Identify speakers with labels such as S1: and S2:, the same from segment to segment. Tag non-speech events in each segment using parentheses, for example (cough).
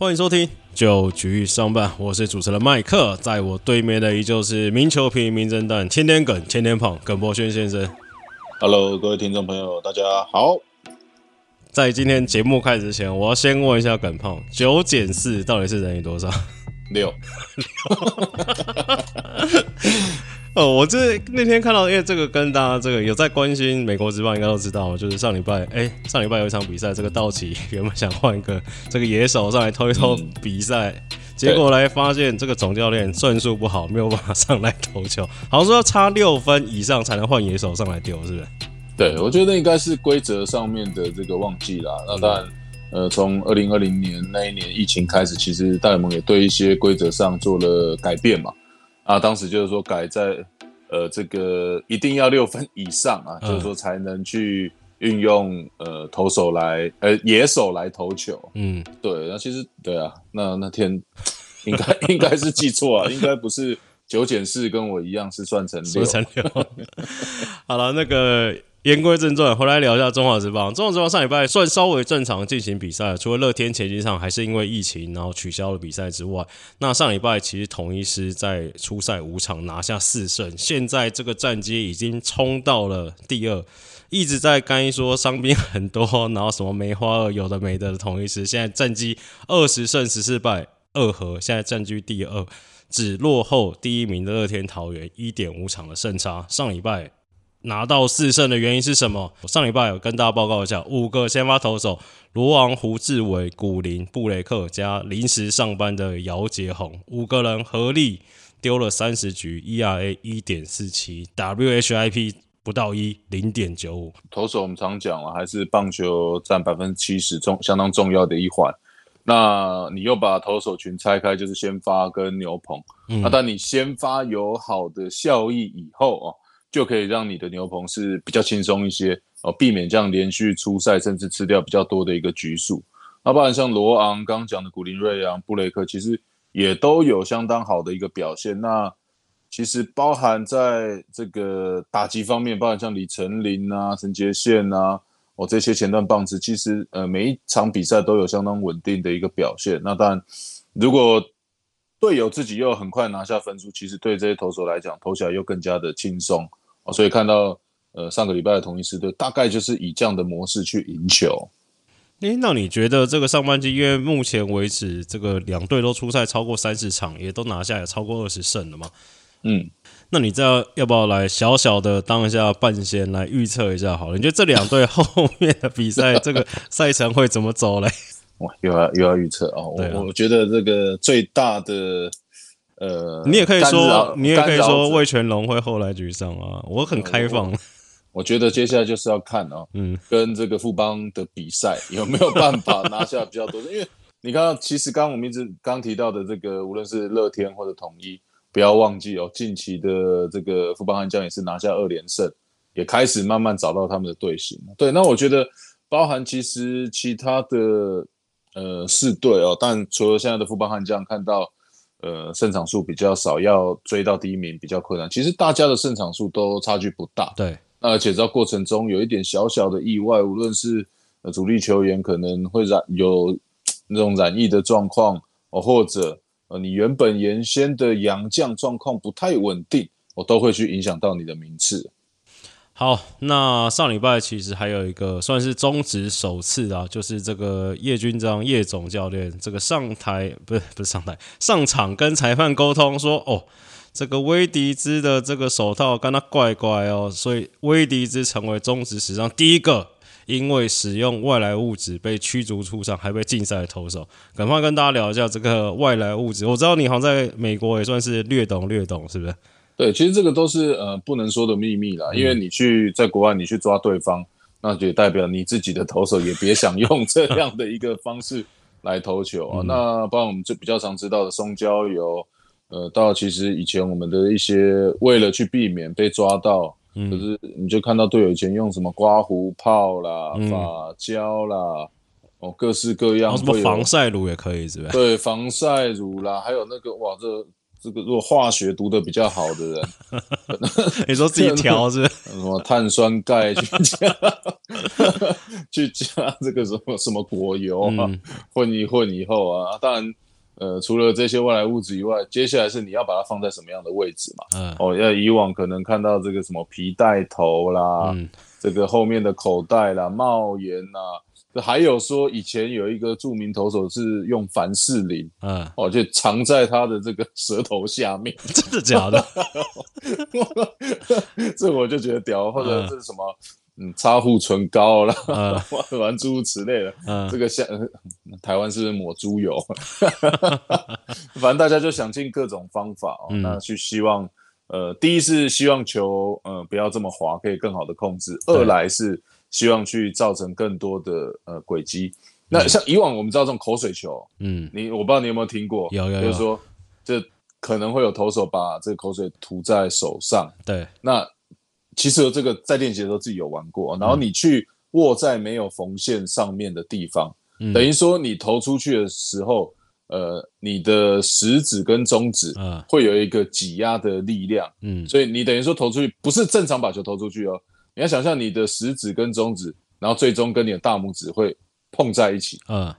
S1: 欢迎收听九局上半，我是主持人麦克，在我对面的依旧是名球评、名侦探、天天梗、天天胖耿博轩先生。
S2: Hello，各位听众朋友，大家好。
S1: 在今天节目开始之前，我要先问一下耿胖，九减四到底是等于多少？
S2: 六，
S1: 哦，我这那天看到，因为这个跟大家这个有在关心美国职棒，应该都知道，就是上礼拜，哎、上礼拜有一场比赛，这个道奇 (laughs) 原本想换一个这个野手上来偷一偷比赛，结果来发现这个总教练算术不好，没有办法上来投球，好像说要差六分以上才能换野手上来丢，是不是？
S2: 对我觉得应该是规则上面的这个忘记啦。那当然，呃，从二零二零年那一年疫情开始，其实大联盟也对一些规则上做了改变嘛。啊，当时就是说改在呃这个一定要六分以上啊，
S1: 嗯
S2: 就是说才能去运用呃投手来呃野手来投球。
S1: 嗯，
S2: 对，那其实对啊，那那天应该应该是记错啊，应该不是九减四跟我一样是算成六
S1: 说。成六。(laughs) 好了，那个言归正传，回来聊一下中华职棒。中华职棒上礼拜算稍微正常进行比赛，除了乐天前几场还是因为疫情然后取消了比赛之外，那上礼拜其实统一师在初赛五场拿下四胜，现在这个战绩已经冲到了第二。一直在干说伤兵很多，然后什么梅花二有的没的的统一师，现在战绩二十胜十四败二和，现在占据第二。只落后第一名的乐天桃园一点五场的胜差。上礼拜拿到四胜的原因是什么？上礼拜有跟大家报告一下，五个先发投手罗王、胡志伟、古林、布雷克加临时上班的姚杰宏，五个人合力丢了三十局，ERA 一点四七，WHIP 不到一，零点九五。
S2: 投手我们常讲了，还是棒球占百分之七十重相当重要的一环。那你又把投手群拆开，就是先发跟牛棚。
S1: 嗯
S2: 那当你先发有好的效益以后哦，就可以让你的牛棚是比较轻松一些哦，避免这样连续出赛，甚至吃掉比较多的一个局数。那不然像罗昂刚刚讲的古林瑞阳、布雷克，其实也都有相当好的一个表现。那其实包含在这个打击方面，包含像李成林啊、陈杰宪啊，哦这些前段棒子，其实呃每一场比赛都有相当稳定的一个表现。那当然，如果队友自己又很快拿下分数，其实对这些投手来讲，投起来又更加的轻松哦。所以看到呃上个礼拜的同一师队，大概就是以这样的模式去赢球。
S1: 诶，那你觉得这个上半季，因为目前为止这个两队都出赛超过三十场，也都拿下有超过二十胜了吗？
S2: 嗯，
S1: 那你这样要不要来小小的当一下半仙来预测一下好了？你觉得这两队后面的比赛这个赛程会怎么走嘞？
S2: 哇，又要又要预测哦。我我觉得这个最大的呃，
S1: 你也可以说，你也可以说魏全龙会后来沮丧啊，我很开放。
S2: 我觉得接下来就是要看哦，
S1: 嗯，
S2: 跟这个富邦的比赛有没有办法拿下比较多的，因为你看到，其实刚刚我们一直刚提到的这个，无论是乐天或者统一，不要忘记哦，近期的这个富邦悍将也是拿下二连胜，也开始慢慢找到他们的队形。对，那我觉得包含其实其他的呃四队哦，但除了现在的富邦悍将看到呃胜场数比较少，要追到第一名比较困难，其实大家的胜场数都差距不大。
S1: 对，
S2: 那而且在过程中有一点小小的意外，无论是呃主力球员可能会染有那种染疫的状况，哦，或者呃你原本原先的洋将状况不太稳定，我、都会去影响到你的名次。
S1: 好，那上礼拜其实还有一个算是中职首次啊，就是这个叶军章叶总教练这个上台不是不是上台上场跟裁判沟通说，哦，这个威迪兹的这个手套跟他怪怪哦，所以威迪兹成为中职史上第一个因为使用外来物质被驱逐出场还被禁赛的投手。赶快跟大家聊一下这个外来物质，我知道你好像在美国也算是略懂略懂，是不是？
S2: 对，其实这个都是呃不能说的秘密啦，因为你去在国外你去抓对方，那就代表你自己的投手也别想用这 (laughs) 样的一个方式来投球啊。那包括我们就比较常知道的松胶油，呃，到其实以前我们的一些为了去避免被抓到，可是你就看到队友以前用什么刮胡泡啦、
S1: 嗯
S2: 发胶啦，哦，各式各样
S1: 什么防晒乳也可以，是不是？
S2: 对防晒乳啦，还有那个哇，这这个如果化学读的比较好的人，(laughs)
S1: 你说自己调是不是？
S2: 什么碳酸钙去加，(laughs) 去加这个什么什么果油啊，
S1: 嗯
S2: 混一混以后啊，当然，呃，除了这些外来物质以外，接下来是你要把它放在什么样的位置嘛？
S1: 嗯
S2: 哦，要以往可能看到这个什么皮带头啦，
S1: 嗯
S2: 这个后面的口袋啦、帽檐啦，这还有说以前有一个著名投手是用凡士林
S1: 嗯，
S2: 哦，就藏在他的这个舌头下面，(laughs)
S1: 真的假的？(laughs)
S2: 这我就觉得屌，或者这是什么？嗯，擦护唇膏啦，
S1: 嗯 (laughs)
S2: 玩诸如此类的。
S1: 嗯
S2: 这个像呃台湾是不是抹猪油？反正大家就想尽各种方法哦，
S1: 嗯
S2: 那去希望呃，第一是希望球呃不要这么滑，可以更好的控制；二来是希望去造成更多的呃轨迹。那像以往我们知道这种口水球，
S1: 嗯。
S2: 你我不知道你有没有听过，
S1: 有有有。
S2: 就是说这可能会有投手把这个口水涂在手上，
S1: 对，
S2: 那其实这个在练习的时候自己有玩过，然后你去握在没有缝线上面的地方，
S1: 嗯。
S2: 等于说你投出去的时候，呃，你的食指跟中指
S1: 嗯。
S2: 会有一个挤压的力量，
S1: 嗯。
S2: 所以你等于说投出去不是正常把球投出去哦，你要想象你的食指跟中指，然后最终跟你的大拇指会碰在一起，
S1: 嗯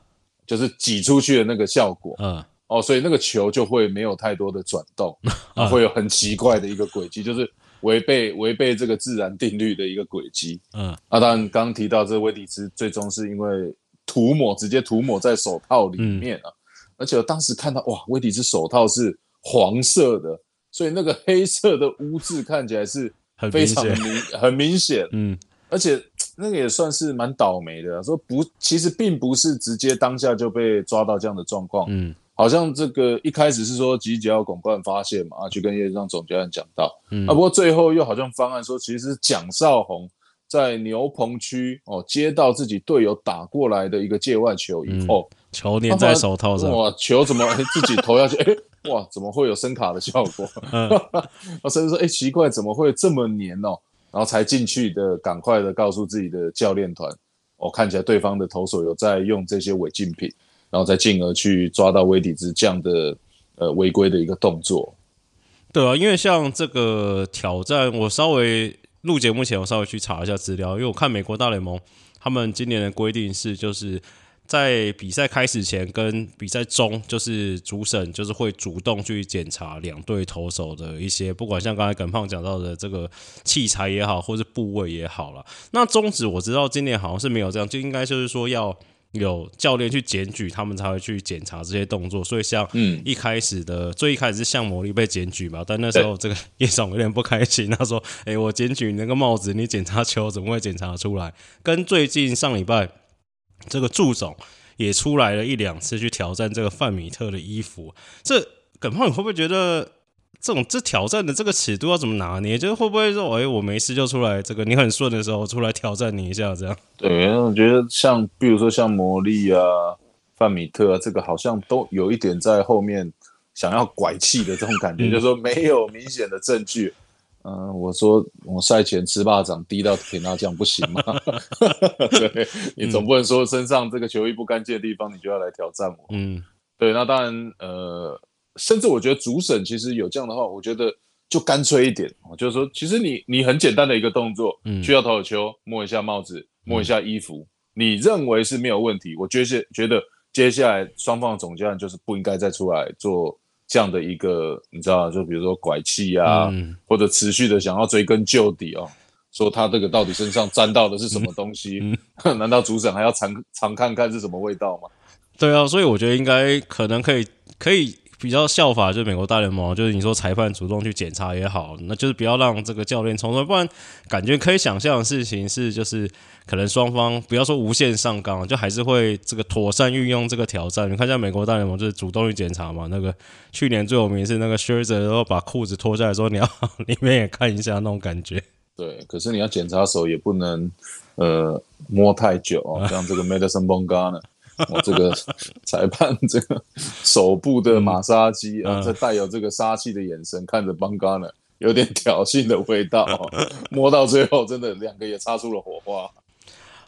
S2: 就是挤出去的那个效果。
S1: 嗯
S2: 哦，所以那个球就会没有太多的转动，(laughs)
S1: 啊
S2: 会有很奇怪的一个轨迹，就是违背违背这个自然定律的一个轨迹。
S1: 嗯
S2: 啊，当然刚刚提到这个威迪兹最终是因为涂抹直接涂抹在手套里面啊，而且我当时看到哇，威迪兹手套是黄色的，所以那个黑色的污渍看起来是
S1: 很
S2: 非常明很明显，(laughs)
S1: 嗯。
S2: 而且那个也算是蛮倒霉的啊，说不，其实并不是直接当下就被抓到这样的状况，
S1: 嗯。
S2: 好像这个一开始是说集脚广冠发现嘛，啊，去跟叶上总教练讲到，
S1: 嗯。
S2: 啊，不过最后又好像方案说，其实是蒋少红在牛棚区哦接到自己队友打过来的一个界外球以后，
S1: 球粘在手套上，
S2: 哇，球怎么哎自己投下去？(laughs) 哎，哇，怎么会有声卡的效果？
S1: 嗯
S2: 我 (laughs) 甚至说，哎，奇怪，怎么会这么黏哦？然后才进去的，赶快的告诉自己的教练团，哦，看起来对方的投手有在用这些违禁品，然后再进而去抓到威底兹这样的呃违规的一个动作。
S1: 对啊，因为像这个挑战，我稍微录节目前我稍微去查一下资料，因为我看美国大联盟他们今年的规定是，就是在比赛开始前跟比赛中，就是主审就是会主动去检查两队投手的一些，不管像刚才耿胖讲到的这个器材也好，或是部位也好了。那中指我知道今年好像是没有这样，就应该就是说要。有教练去检举，他们才会去检查这些动作。所以像
S2: 嗯
S1: 一开始的最一开始是向魔力被检举嘛，但那时候这个叶总有点不开心，他说：“哎、我检举你那个帽子，你检查球怎么会检查出来？”跟最近上礼拜这个祝总也出来了一两次去挑战这个范米特的衣服，这耿胖你会不会觉得？这种这挑战的这个尺度要怎么拿捏？就是会不会说，哎、我没事就出来，这个你很顺的时候出来挑战你一下，这样？
S2: 对，我觉得像比如说像魔力啊、范米特啊，这个好像都有一点在后面想要拐气的这种感觉，就是说没有明显的证据。嗯、我说我赛前吃巴掌滴到甜辣酱不行吗？(laughs) 对你总不能说身上这个球衣不干净的地方，你就要来挑战我。
S1: 嗯
S2: 对，那当然，呃，甚至我觉得主审其实有这样的话，我觉得就干脆一点哦，就是说，其实你你很简单的一个动作，
S1: 嗯
S2: 需要投手球摸一下帽子，摸一下衣服，你认为是没有问题，我觉得觉得接下来双方的总教练就是不应该再出来做这样的一个，你知道，就比如说拐气啊，
S1: 嗯
S2: 或者持续的想要追根究底哦。说他这个到底身上沾到的是什么东西？
S1: 嗯 (laughs)
S2: 难道主审还要尝尝看看是什么味道吗？
S1: 对啊，所以我觉得应该可能可以可以比较效法，就是美国大联盟，就是你说裁判主动去检查也好，那就是不要让这个教练冲出来，不然感觉可以想象的事情是，就是可能双方不要说无限上纲，就还是会这个妥善运用这个挑战。你看，像美国大联盟就是主动去检查嘛，那个去年最有名是那个 Scherzer，然后把裤子脱下来说你要 (laughs) 里面也看一下那种感觉。
S2: 对，可是你要检查手也不能呃摸太久哦，像这个 Madison b o n g a 呢，我这个 (laughs) 裁判这个手部的马杀鸡啊，
S1: 嗯
S2: 这带有这个杀气的眼神看着 g a 呢，有点挑衅的味道哦，摸到最后真的两个也擦出了火花。(laughs)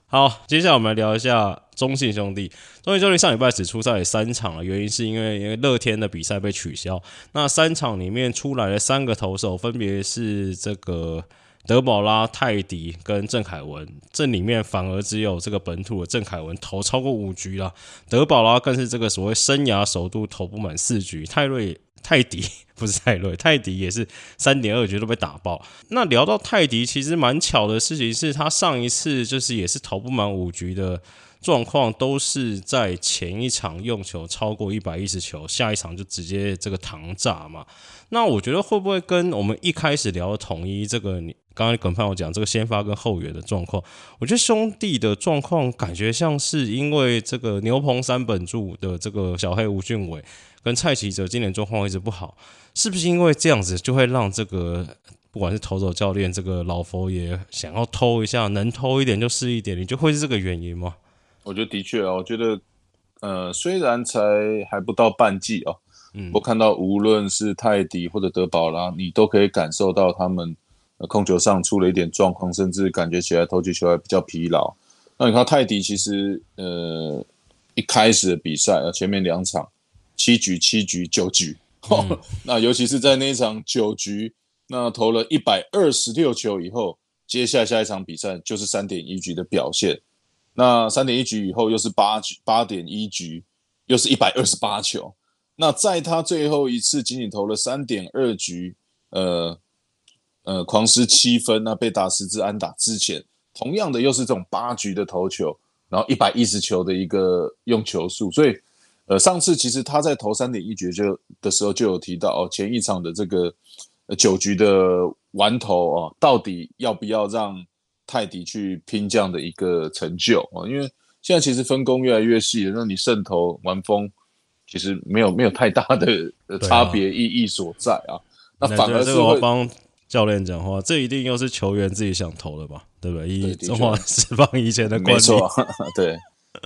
S1: 好，接下来我们来聊一下中信兄弟。中信兄弟上礼拜只出赛三场了，原因是因为因为乐天的比赛被取消。那三场里面出来的三个投手，分别是这个德保拉、泰迪跟郑凯文。这里面反而只有这个本土的郑凯文投超过五局了，德保拉更是这个所谓生涯首度投不满四局。泰瑞。泰迪 (laughs) 不是泰瑞，泰迪也是三点二局都被打爆。那聊到泰迪，其实蛮巧的事情是他上一次就是也是投不满五局的状况，都是在前一场用球超过一百一十球，下一场就直接这个糖炸嘛。那我觉得会不会跟我们一开始聊统一这个，刚刚耿胖我讲这个先发跟后援的状况，我觉得兄弟的状况感觉像是因为这个牛棚三本柱的这个小黑吴俊伟。跟蔡奇哲今年状况一直不好，是不是因为这样子就会让这个不管是投手教练这个老佛爷想要偷一下，能偷一点就是一点，你就会是这个原因吗？
S2: 我觉得的确啊，我觉得呃，虽然才还不到半季啊，嗯，我看到无论是泰迪或者德保拉，你都可以感受到他们控球上出了一点状况，甚至感觉起来投球球还比较疲劳。那你看泰迪其实呃一开始的比赛啊，前面两场。七局、七局、九局，(laughs) 那尤其是在那一场九局，那投了一百二十六球以后，接下来下一场比赛就是三点一局的表现。那三点一局以后又是八局，八点一局又是一百二十八球。那在他最后一次仅仅投了三点二局，呃呃，狂失七分，那被打十支安打之前，同样的又是这种八局的投球，然后一百一十球的一个用球数，所以。呃，上次其实他在投三点一局就的时候就有提到哦，前一场的这个九局的完投哦，到底要不要让泰迪去拼这样的一个成就啊？因为现在其实分工越来越细了，那你胜投完封其实没有没有太大的差别意义所在啊。那反而是
S1: 我帮教练讲话，这一定又是球员自己想投的吧？对不对？以中华释放以前的观
S2: 念，(laughs) 对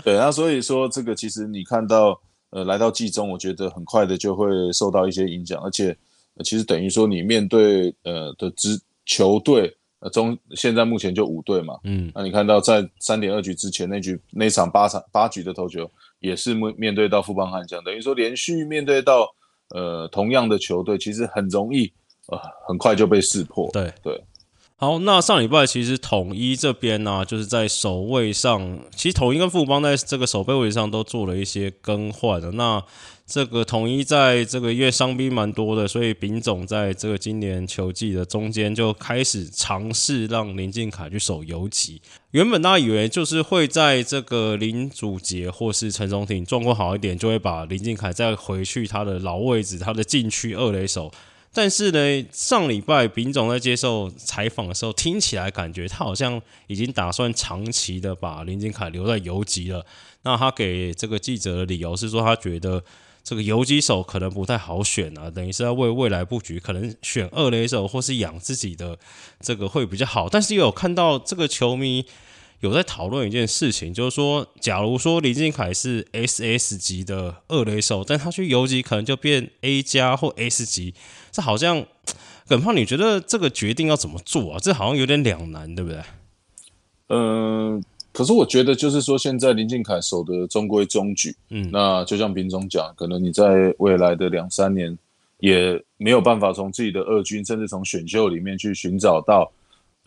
S2: 对，那所以说这个其实你看到。呃，来到季中，我觉得很快的就会受到一些影响，而且其实等于说你面对呃的支球队，呃中现在目前就五队嘛，嗯，那你看到在三点二局之前那局那场八场八局的投球，也是面面对到富邦悍将，等于说连续面对到呃同样的球队，其实很容易呃很快就被识破，
S1: 对
S2: 对。
S1: 好，那上礼拜其实统一这边呢，就是在守卫上，其实统一跟富邦在这个守备位置上都做了一些更换的。那这个统一在这个月伤兵蛮多的，所以丙总在这个今年球季的中间就开始尝试让林敬凯去守游击。原本大家以为就是会在这个林祖杰或是陈松廷状况好一点，就会把林敬凯再回去他的老位置，他的禁区二垒手。但是呢，上礼拜丙总在接受采访的时候，听起来感觉他好像已经打算长期的把林金凯留在游击了。那他给这个记者的理由是说，他觉得这个游击手可能不太好选啊，等于是要为未来布局，可能选二垒手或是养自己的这个会比较好。但是又有看到这个球迷。有在讨论一件事情，就是说，假如说林敬凯是 S S 级的二垒手，但他去游击可能就变 A 加或 S 级，这好像耿胖，你觉得这个决定要怎么做啊？这好像有点两难，对不对？
S2: 嗯，可是我觉得就是说，现在林敬凯守的中规中矩，嗯，那就像平总讲，可能你在未来的两三年也没有办法从自己的二军，甚至从选秀里面去寻找到。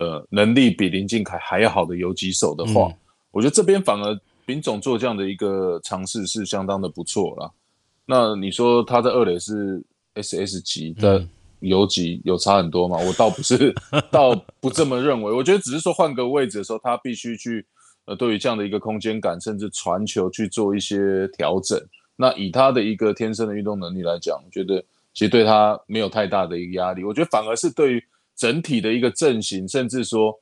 S2: 呃，能力比林敬凯还要好的游击手的话，我觉得这边反而丙总做这样的一个尝试是相当的不错啦。那你说他在二垒是 S S 级的游击有差很多吗？(laughs) 我倒不是，倒不这么认为。我觉得只是说换个位置的时候，他必须去呃，对于这样的一个空间感，甚至传球去做一些调整。那以他的一个天生的运动能力来讲，我觉得其实对他没有太大的一个压力。我觉得反而是对于。整体的一个阵型，甚至说，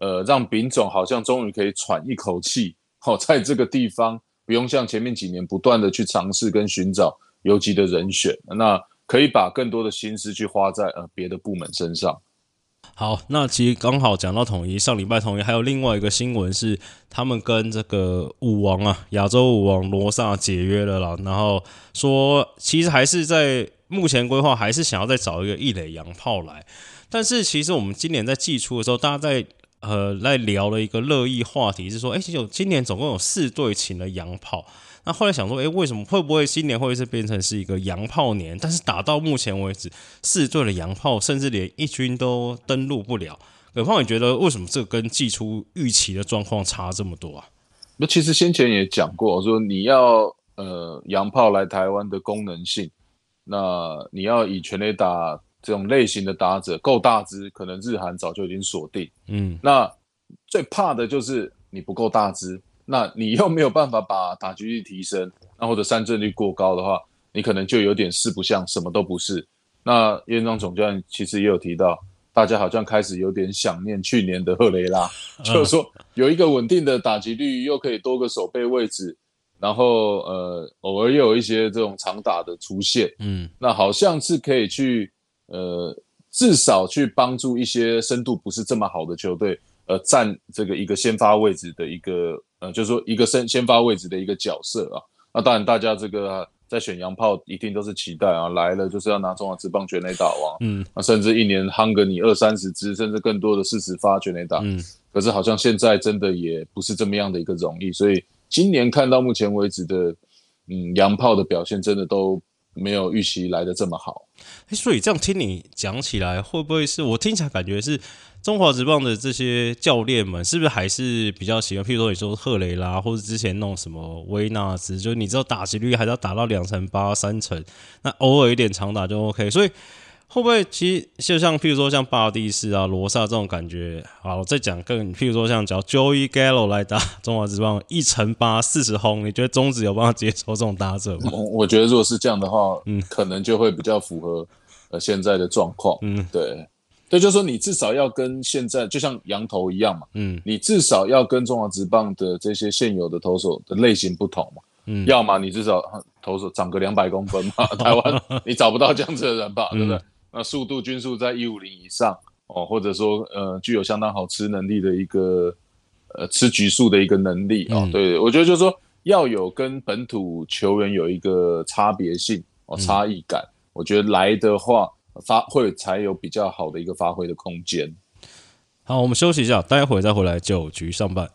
S2: 呃，让丙总好像终于可以喘一口气，好，在这个地方不用像前面几年不断的去尝试跟寻找游击的人选，那可以把更多的心思去花在呃别的部门身上。
S1: 好，那其实刚好讲到统一，上礼拜统一还有另外一个新闻是，他们跟这个武王啊，亚洲武王罗萨解约了啦，然后说其实还是在目前规划，还是想要再找一个一垒洋炮来。但是其实我们今年在季初的时候，大家在呃来聊了一个热议话题，是说，哎，有今年总共有四队请了洋炮。那后来想说，哎，为什么会不会新年会是变成是一个洋炮年？但是打到目前为止，四队的洋炮甚至连一军都登陆不了。葛胖，你觉得为什么这跟季初预期的状况差这么多啊？
S2: 那其实先前也讲过，说你要呃洋炮来台湾的功能性，那你要以全垒打这种类型的打者够大只，可能日韩早就已经锁定。嗯，那最怕的就是你不够大只。那你又没有办法把打击率提升，那或者三振率过高的话，你可能就有点四不像，什么都不是。那院长总教练其实也有提到，大家好像开始有点想念去年的赫雷拉，(laughs) 就是说有一个稳定的打击率，又可以多个守备位置，然后呃偶尔又有一些这种长打的出现，嗯，那好像是可以去呃至少去帮助一些深度不是这么好的球队。呃，占这个一个先发位置的一个，呃，就是说一个先先发位置的一个角色啊。那当然，大家这个在选洋炮一定都是期待啊，来了就是要拿中华职棒全垒打王，嗯，那甚至一年夯个你二三十支，甚至更多的四十发全垒打，嗯。可是好像现在真的也不是这么样的一个容易，所以今年看到目前为止的，嗯，洋炮的表现真的都没有预期来的这么好。
S1: 哎，所以这样听你讲起来，会不会是我听起来感觉是？中华职棒的这些教练们，是不是还是比较喜欢？譬如说，你说赫雷拉，或者之前弄什么威纳兹，就你知道打击率还是要打到两成八、三成，(laughs) 那偶尔一点长打就 OK。所以会不会其实就像譬如说像巴蒂斯啊、罗萨这种感觉？好，再讲更譬如说像叫 Joey Gallo 来打中华职棒一成八四十轰，你觉得中职有办法接受这种打者吗？(laughs)
S2: 我觉得如果是这样的话，嗯，可能就会比较符合呃现在的状况。嗯，对。对，就是说你至少要跟现在就像羊头一样嘛，嗯，你至少要跟中华职棒的这些现有的投手的类型不同嘛，嗯，要么你至少投手长个两百公分嘛，(laughs) 台湾 (laughs) 你找不到这样子的人吧，对不对？那速度均速在一五零以上哦，或者说呃具有相当好吃能力的一个呃吃局数的一个能力啊，对，我觉得就是说要有跟本土球员有一个差别性哦差异感，我觉得来的话。发会才有比较好的一个发挥的空间。
S1: 好，我们休息一下，待会再回来九局上半。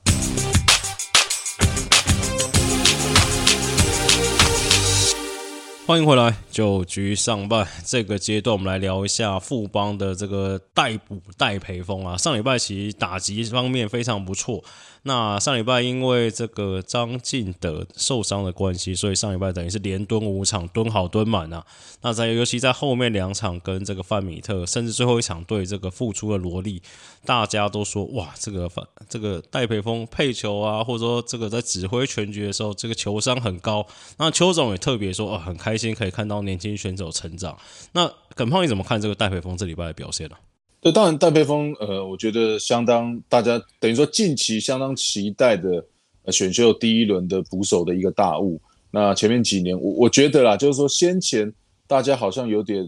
S1: 欢迎回来，九局上半这个阶段，我们来聊一下富邦的这个代补代培风啊。上礼拜其实打击方面非常不错。那上礼拜因为这个张进德受伤的关系，所以上礼拜等于是连蹲五场，蹲好蹲满啊。那在尤其在后面两场跟这个范米特，甚至最后一场对这个复出的罗莉，大家都说哇，这个范这个戴培峰配球啊，或者说这个在指挥全局的时候，这个球商很高。那邱总也特别说，哦，很开心可以看到年轻选手成长。那耿胖你怎么看这个戴培峰这礼拜的表现呢？
S2: 对，当然戴佩峰，呃，我觉得相当大家等于说近期相当期待的选秀第一轮的捕手的一个大物。那前面几年，我我觉得啦，就是说先前大家好像有点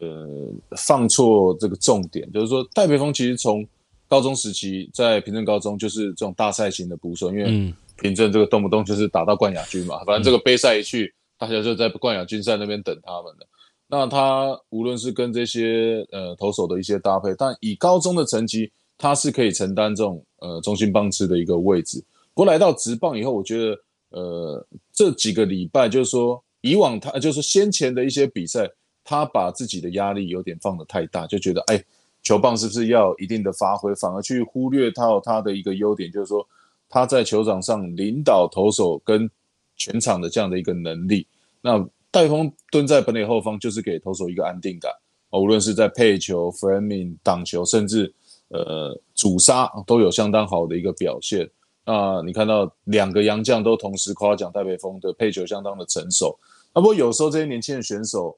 S2: 呃放错这个重点，就是说戴佩峰其实从高中时期在平镇高中就是这种大赛型的捕手，因为平镇这个动不动就是打到冠亚军嘛，反正这个杯赛一去，大家就在冠亚军赛那边等他们了。那他无论是跟这些呃投手的一些搭配，但以高中的成绩，他是可以承担这种呃中心棒次的一个位置。不过来到职棒以后，我觉得呃这几个礼拜就是说，以往他就是先前的一些比赛，他把自己的压力有点放得太大，就觉得哎球棒是不是要一定的发挥，反而去忽略到他的一个优点，就是说他在球场上领导投手跟全场的这样的一个能力。那戴峰蹲在本垒后方，就是给投手一个安定感。无论是在配球、framing、挡球，甚至呃主杀，都有相当好的一个表现。那你看到两个洋将都同时夸奖戴北峰的配球相当的成熟。啊，不过有时候这些年轻的选手，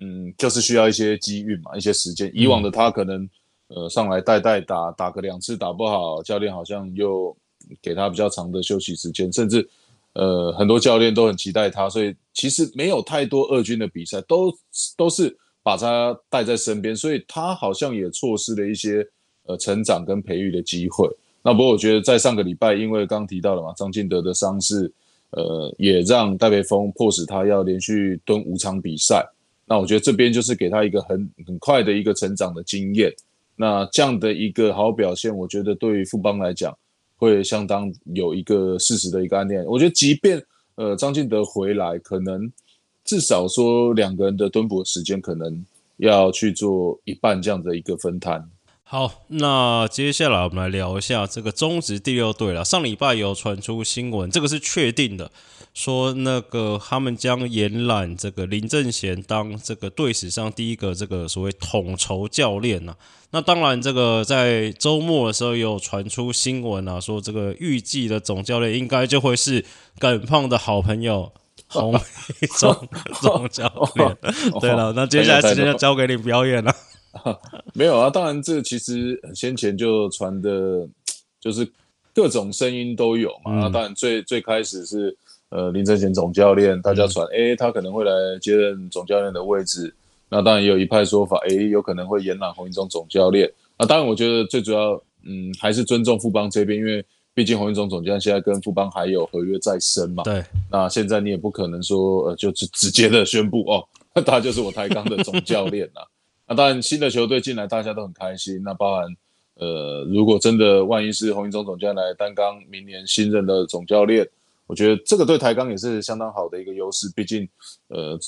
S2: 嗯，就是需要一些机遇嘛，一些时间。以往的他可能呃上来带带打，打个两次打不好，教练好像又给他比较长的休息时间，甚至。呃，很多教练都很期待他，所以其实没有太多二军的比赛，都都是把他带在身边，所以他好像也错失了一些呃成长跟培育的机会。那不过我觉得在上个礼拜，因为刚提到了嘛，张进德的伤势，呃，也让戴培峰迫使他要连续蹲五场比赛。那我觉得这边就是给他一个很很快的一个成长的经验。那这样的一个好表现，我觉得对于富邦来讲会相当有一个事实的一个案例。我觉得，即便呃张敬德回来，可能至少说两个人的蹲捕时间可能要去做一半这样的一个分摊。
S1: 好，那接下来我们来聊一下这个中职第六队了。上礼拜有传出新闻，这个是确定的，说那个他们将延揽这个林正贤当这个队史上第一个这个所谓统筹教练呐。那当然，这个在周末的时候也有传出新闻啊，说这个预计的总教练应该就会是耿胖的好朋友 (laughs) 洪总总教练。对了，那接下来时间就交给你表演了。(laughs)
S2: 没有啊，当然这其实先前就传的，(tsk) 就是各种声音都有嘛。那当然最最开始是呃林正贤总教练，大家传哎他可能会来接任总教练的位置。那当然也有一派说法，哎有可能会延揽洪一中总教练。那当然我觉得最主要嗯还是尊重富邦这边，因为毕竟洪一中总教练现在跟富邦还有合约在身嘛。
S1: 对。
S2: 那现在你也不可能说呃就直直接的宣布哦，(laughs) 他就是我台钢的总教练了。那当然，新的球队进来，大家都很开心。那包含，呃，如果真的万一是洪一中总教练来担纲明年新任的总教练，我觉得这个对台钢也是相当好的一个优势。毕竟，呃，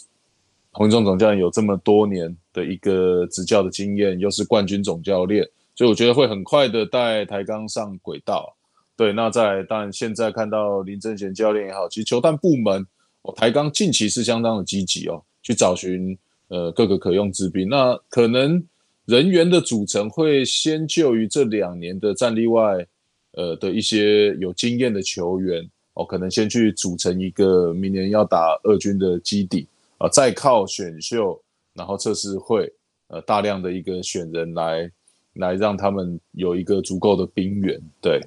S2: 洪一中总教练有这么多年的一个执教的经验，又是冠军总教练，所以我觉得会很快的带台钢上轨道。对，那在当然现在看到林正贤教练也好，其实球探部门，哦，台钢近期是相当的积极哦，去找寻。呃，各个可用之兵，那可能人员的组成会先就于这两年的战力外，呃的一些有经验的球员哦，可能先去组成一个明年要打二军的基底啊，再靠选秀，然后测试会，呃，大量的一个选人来来让他们有一个足够的兵源。对，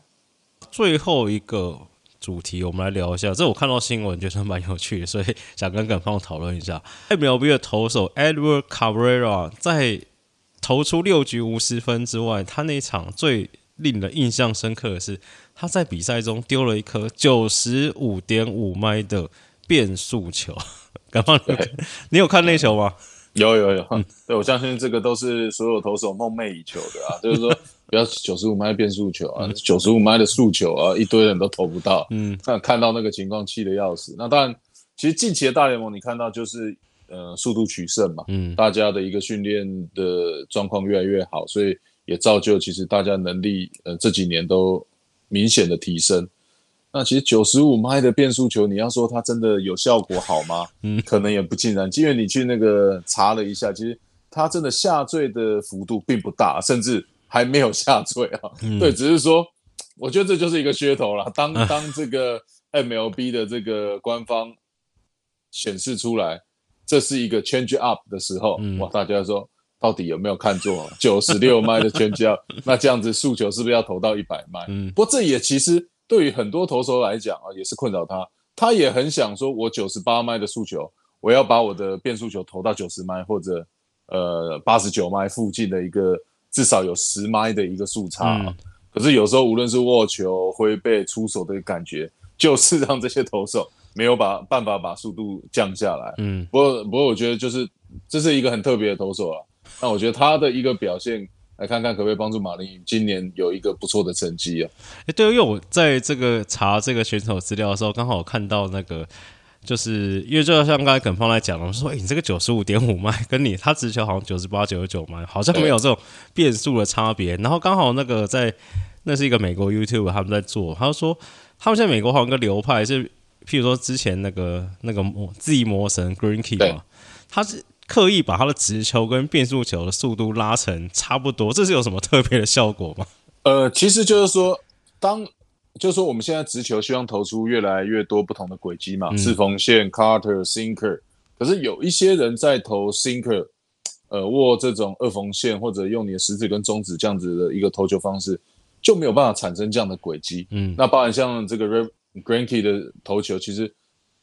S1: 最后一个。主题，我们来聊一下。这我看到新闻，觉得蛮有趣的，所以想跟耿方讨论一下。MLB 的投手 Edward Cabrera 在投出六局无失分之外，他那场最令人印象深刻的是，他在比赛中丢了一颗九十五点五迈的变速球。(laughs) 耿方，你有看那球吗？
S2: 有有有，(laughs) 对我相信这个都是所有投手梦寐以求的啊，就是说。不要九十五迈变速球啊，九十五迈的速球啊，一堆人都投不到。嗯，那看到那个情况，气得要死。那当然，其实近期的大联盟，你看到就是呃，速度取胜嘛。嗯，大家的一个训练的状况越来越好，所以也造就其实大家能力呃这几年都明显的提升。那其实九十五迈的变速球，你要说它真的有效果好吗？嗯，可能也不尽然。因为你去那个查了一下，其实它真的下坠的幅度并不大，甚至。还没有下坠啊，(laughs) 对，只是说，我觉得这就是一个噱头了。当当这个 MLB 的这个官方显示出来，这是一个 change up 的时候，哇，大家说到底有没有看错？九十六迈的 change up，(laughs) 那这样子诉求是不是要投到一百迈？嗯，不过这也其实对于很多投手来讲啊，也是困扰他。他也很想说，我九十八迈的诉求，我要把我的变速球投到九十迈或者呃八十九迈附近的一个。至少有十迈的一个速差，可是有时候无论是握球、挥背、出手的感觉，就是让这些投手没有把办法把速度降下来。嗯，不过不过我觉得就是这是一个很特别的投手了。那我觉得他的一个表现，来看看可不可以帮助马林今年有一个不错的成绩啊？
S1: 哎，对，因为我在这个查这个选手资料的时候，刚好看到那个。就是因为就像刚才耿芳来讲了，说哎，你这个九十五点五迈跟你他直球好像九十八、九十九迈，好像没有这种变速的差别。然后刚好那个在那是一个美国 YouTube 他们在做，他说他们现在美国好像一个流派是，譬如说之前那个那个魔 Z 魔神 Greenkey 嘛，他是刻意把他的直球跟变速球的速度拉成差不多，这是有什么特别的效果吗？
S2: 呃，其实就是说当。就是说，我们现在直球希望投出越来越多不同的轨迹嘛，四缝线、Carter、Sinker。可是有一些人在投 Sinker，呃，握这种二缝线或者用你的食指跟中指这样子的一个投球方式，就没有办法产生这样的轨迹。嗯，那包含像这个 Granky 的投球，其实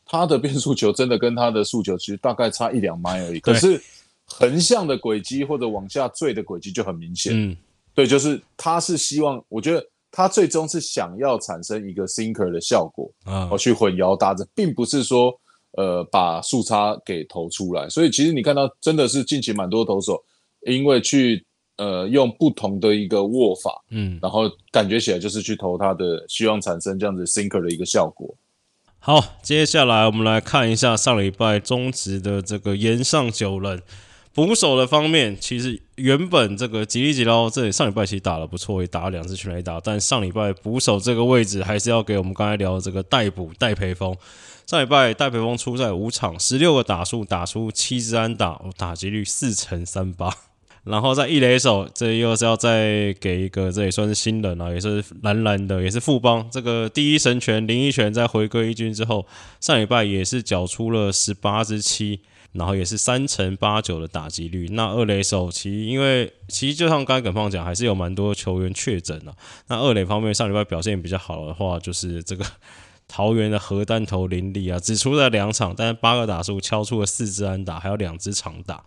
S2: 他的变速球真的跟他的速球其实大概差一两迈而已。可是横向的轨迹或者往下坠的轨迹就很明显。嗯，对，就是他是希望，我觉得。他最终是想要产生一个 sinker 的效果啊，我去混淆大致，并不是说呃把速差给投出来。所以其实你看到真的是近期蛮多投手，因为去呃用不同的一个握法，
S1: 嗯，
S2: 然后感觉起来就是去投他的，希望产生这样子 sinker 的一个效果。
S1: 好，接下来我们来看一下上礼拜中职的这个延上九人捕手的方面。其实原本这个吉利吉捞这里上礼拜其实打的不错，也打了两次全垒打，但上礼拜捕手这个位置还是要给我们刚才聊的这个代捕戴培峰。上礼拜戴培峰出赛五场，十六个打数，打出七支安打，打击率四成三八。然后在一垒手，这又是要再给一个，这也算是新人啊，也是蓝蓝的，也是富邦这个第一神拳林一拳在回归一军之后，上礼拜也是缴出了十八支七，然后也是三乘八九的打击率。那二垒手其实因为其实就像刚才耿胖讲，还是有蛮多球员确诊了。那二垒方面上礼拜表现比较好的话，就是这个桃园的核弹头林立啊，只出了两场，但是八个打数敲出了四支安打，还有两支长打。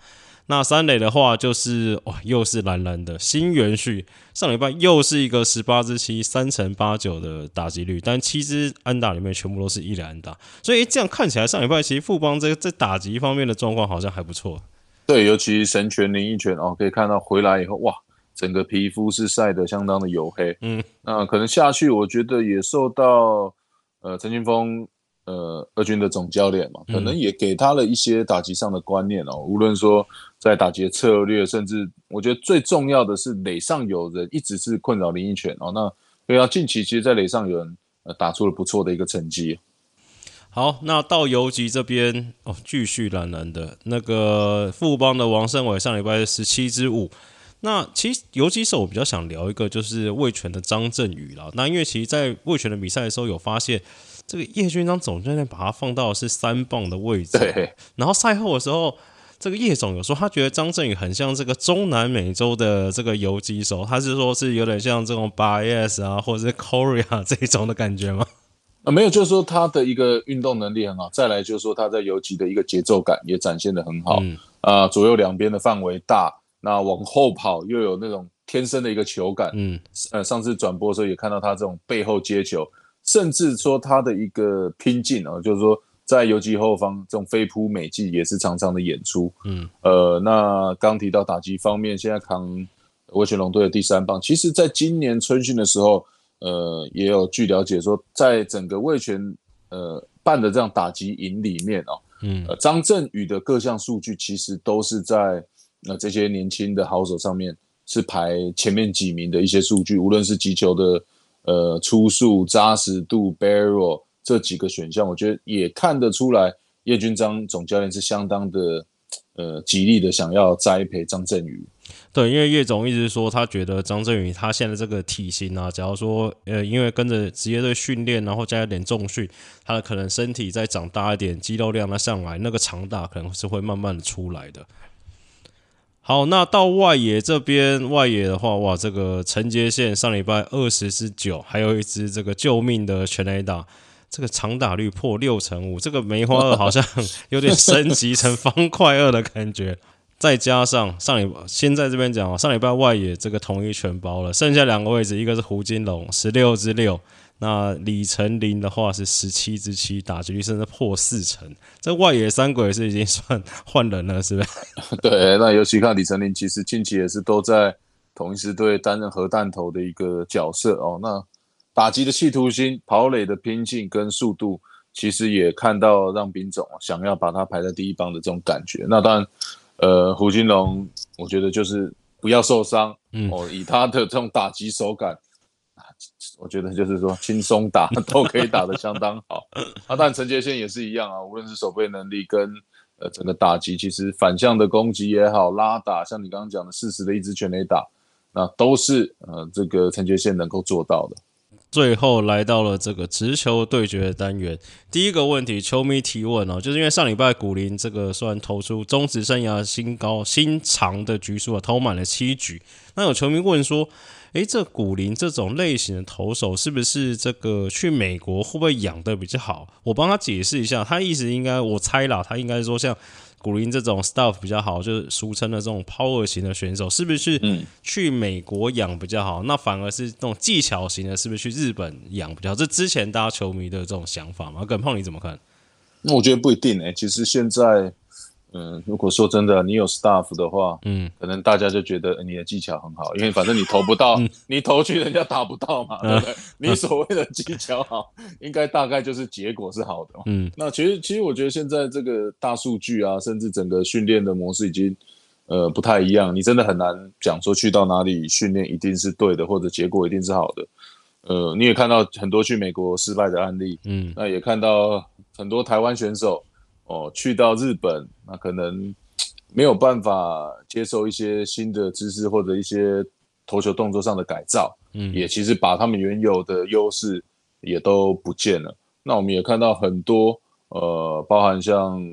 S1: 那三垒的话就是哇，又是蓝蓝的新元旭，上礼拜又是一个十八支七三乘八九的打击率，但七支安打里面全部都是一垒安打，所以这样看起来上礼拜其实富邦这在打击方面的状况好像还不错。
S2: 对，尤其神拳林一拳哦，可以看到回来以后哇，整个皮肤是晒得相当的黝黑。
S1: 嗯，
S2: 那可能下去，我觉得也受到呃陈俊峰。呃，二军的总教练嘛，可能也给他了一些打击上的观念哦。无论说在打击策略，甚至我觉得最重要的是垒上有人一直是困扰林奕泉哦。那对啊，近期其实，在垒上有人呃打出了不错的一个成绩。
S1: 好，那到游击这边哦，继续蓝蓝的那个富邦的王胜伟上礼拜十七支五。那其实游击手我比较想聊一个就是魏权的张振宇啦。那因为其实，在魏权的比赛的时候有发现。这个叶军章总教练把他放到是三棒的位置，
S2: 对。
S1: 然后赛后的时候，这个叶总有说他觉得张振宇很像这个中南美洲的这个游击手，他是说是有点像这种 Bias 啊，或者是 Korea 这种的感觉吗？
S2: 啊，没有，就是说他的一个运动能力很好，再来就是说他在游击的一个节奏感也展现的很好，啊，左右两边的范围大，那往后跑又有那种天生的一个球感，嗯，呃，上次转播的时候也看到他这种背后接球。甚至说他的一个拼劲啊，就是说在游击后方这种飞扑美技也是常常的演出。嗯，呃，那刚提到打击方面，现在扛威权龙队的第三棒，其实在今年春训的时候，呃，也有据了解说，在整个卫权呃办的这样打击营里面啊，嗯，张振宇的各项数据其实都是在那这些年轻的好手上面是排前面几名的一些数据，无论是击球的。呃，出速、扎实度、barrel 这几个选项，我觉得也看得出来，叶军章总教练是相当的呃极力的想要栽培张振宇。
S1: 对，因为叶总一直说，他觉得张振宇他现在这个体型啊，假如说呃，因为跟着职业队训练，然后加一点重训，他可能身体再长大一点，肌肉量他上来，那个长打可能是会慢慢的出来的。好，那到外野这边，外野的话，哇，这个承接线上礼拜二十支九，还有一支这个救命的全垒打，这个长打率破六成五，这个梅花二好像有点升级成方块二的感觉。再加上上礼先在这边讲啊，上礼拜外野这个统一全包了，剩下两个位置，一个是胡金龙十六支六。那李成林的话是十七之七，打击率甚至破四成。这外野三鬼是已经算换人了，是不是？(laughs)
S2: 对，那尤其看李成林，其实近期也是都在同一支队担任核弹头的一个角色哦。那打击的企图心、跑垒的拼劲跟速度，其实也看到让兵总想要把他排在第一棒的这种感觉。那当然，呃，胡金龙，我觉得就是不要受伤哦，以他的这种打击手感。我觉得就是说轻松打 (laughs) 都可以打得相当好，啊，但陈杰宪也是一样啊，无论是守备能力跟呃整个打击，其实反向的攻击也好，拉打，像你刚刚讲的四十的一支全垒打，那都是呃这个陈杰宪能够做到的。
S1: 最后来到了这个直球对决的单元，第一个问题，球迷提问哦，就是因为上礼拜古林这个虽然投出中职生涯新高新长的局数啊，投满了七局，那有球迷问说。诶，这古林这种类型的投手是不是这个去美国会不会养的比较好？我帮他解释一下，他意思应该我猜啦，他应该说像古林这种 stuff 比较好，就是俗称的这种 power 型的选手，是不是去美国养比较好？那反而是这种技巧型的，是不是去日本养比较好？这之前大家球迷的这种想法嘛？耿胖你怎么看？
S2: 那我觉得不一定诶，其实现在嗯，如果说真的，你有 staff 的话，
S1: 嗯，
S2: 可能大家就觉得呃你的技巧很好，因为反正你投不到，(laughs) 你投去人家打不到嘛，对不对？你所谓的技巧好，应该大概就是结果是好的。
S1: 嗯，
S2: 那其实其实我觉得现在这个大数据啊，甚至整个训练的模式已经呃不太一样，你真的很难讲说去到哪里训练一定是对的，或者结果一定是好的。呃，你也看到很多去美国失败的案例，
S1: 嗯，
S2: 那也看到很多台湾选手哦去到日本，那可能没有办法接受一些新的知识或者一些投球动作上的改造，
S1: 嗯
S2: 也其实把他们原有的优势也都不见了。那我们也看到很多呃，包含像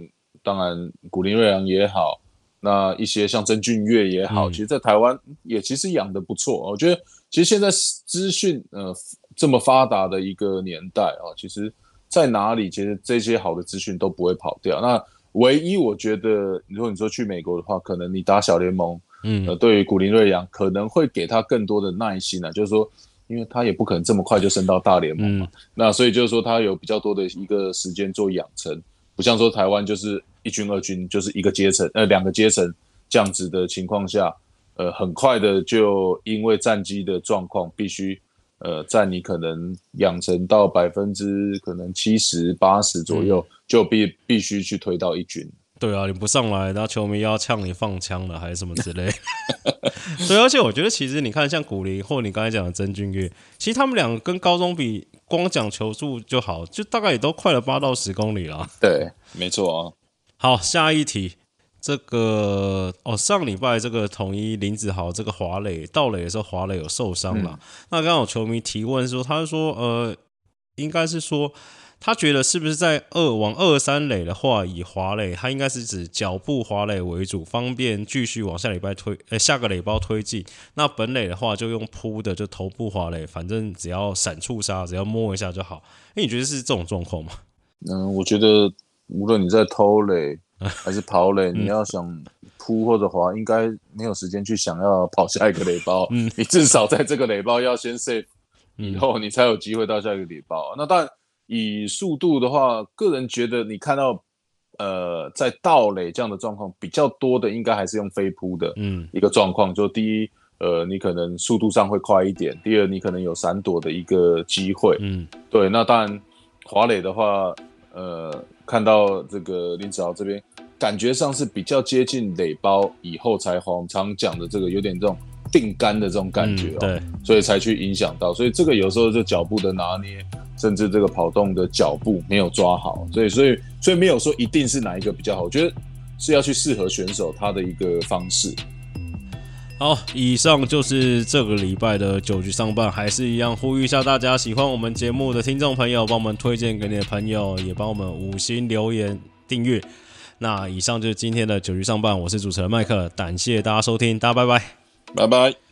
S2: 当然古林瑞阳也好，那一些像曾俊岳也好，
S1: 嗯
S2: 其实在台湾也其实养的不错。我觉得其实现在资讯呃这么发达的一个年代啊，其实在哪里，其实这些好的资讯都不会跑掉。那唯一我觉得，如果你说去美国的话，可能你打小联盟，
S1: 嗯。
S2: 呃，对于古林瑞阳可能会给他更多的耐心啊，就是说，因为他也不可能这么快就升到大联盟嘛，
S1: 嗯。
S2: 那所以就是说他有比较多的一个时间做养成，不像说台湾就是一军二军就是一个阶层，呃，两个阶层这样子的情况下，呃，很快的就因为战机的状况，必须呃，在你可能养成到百分之可能七十八十左右，就必必须去推到一军。
S1: 对啊，你不上来，然后球迷要呛你放枪了，还是什么之类。(laughs) 对，而且我觉得其实你看，像古林或你刚才讲的曾俊岳，其实他们两个跟高中比，光讲球速就好，就大概也都快了八到十公里了。
S2: 对，没错啊。
S1: 好，下一题，这个哦，上礼拜这个统一林子豪这个华磊到垒的时候，华磊有受伤了。那刚刚有球迷提问说，他说呃，应该是说他觉得是不是在二往二三垒的话，以华磊，他应该是指脚步华磊为主，方便继续往下礼拜推，呃，下个垒包推进。那本垒的话就用扑的，就头部华磊，反正只要闪触杀，只要摸一下就好。哎，你觉得是这种状况吗？
S2: 嗯，我觉得无论你在偷垒还是跑垒，你要想扑或者滑，应该没有时间去想要跑下一个垒包。
S1: 嗯 (laughs)
S2: 你至少在这个垒包要先 save，以后你才有机会到下一个垒包。那但，以速度的话，个人觉得你看到呃在盗垒这样的状况比较多的，应该还是用飞扑的
S1: 嗯
S2: 一个状况。就第一，呃，你可能速度上会快一点；第二，你可能有闪躲的一个机会。
S1: 嗯
S2: 对，那当然，滑垒的话，呃，看到这个林子豪这边，感觉上是比较接近垒包以后才红，我们常讲的这个有点这种定杆的这种感觉哦，
S1: 嗯对，
S2: 所以才去影响到，所以这个有时候就脚步的拿捏，甚至这个跑动的脚步没有抓好，所以所以所以没有说一定是哪一个比较好，我觉得是要去适合选手他的一个方式。
S1: 好，以上就是这个礼拜的酒局上班，还是一样呼吁一下大家，喜欢我们节目的听众朋友，帮我们推荐给你的朋友，也帮我们五星留言订阅。那以上就是今天的酒局上班，我是主持人麦克，感谢大家收听，大家拜拜。
S2: 拜拜。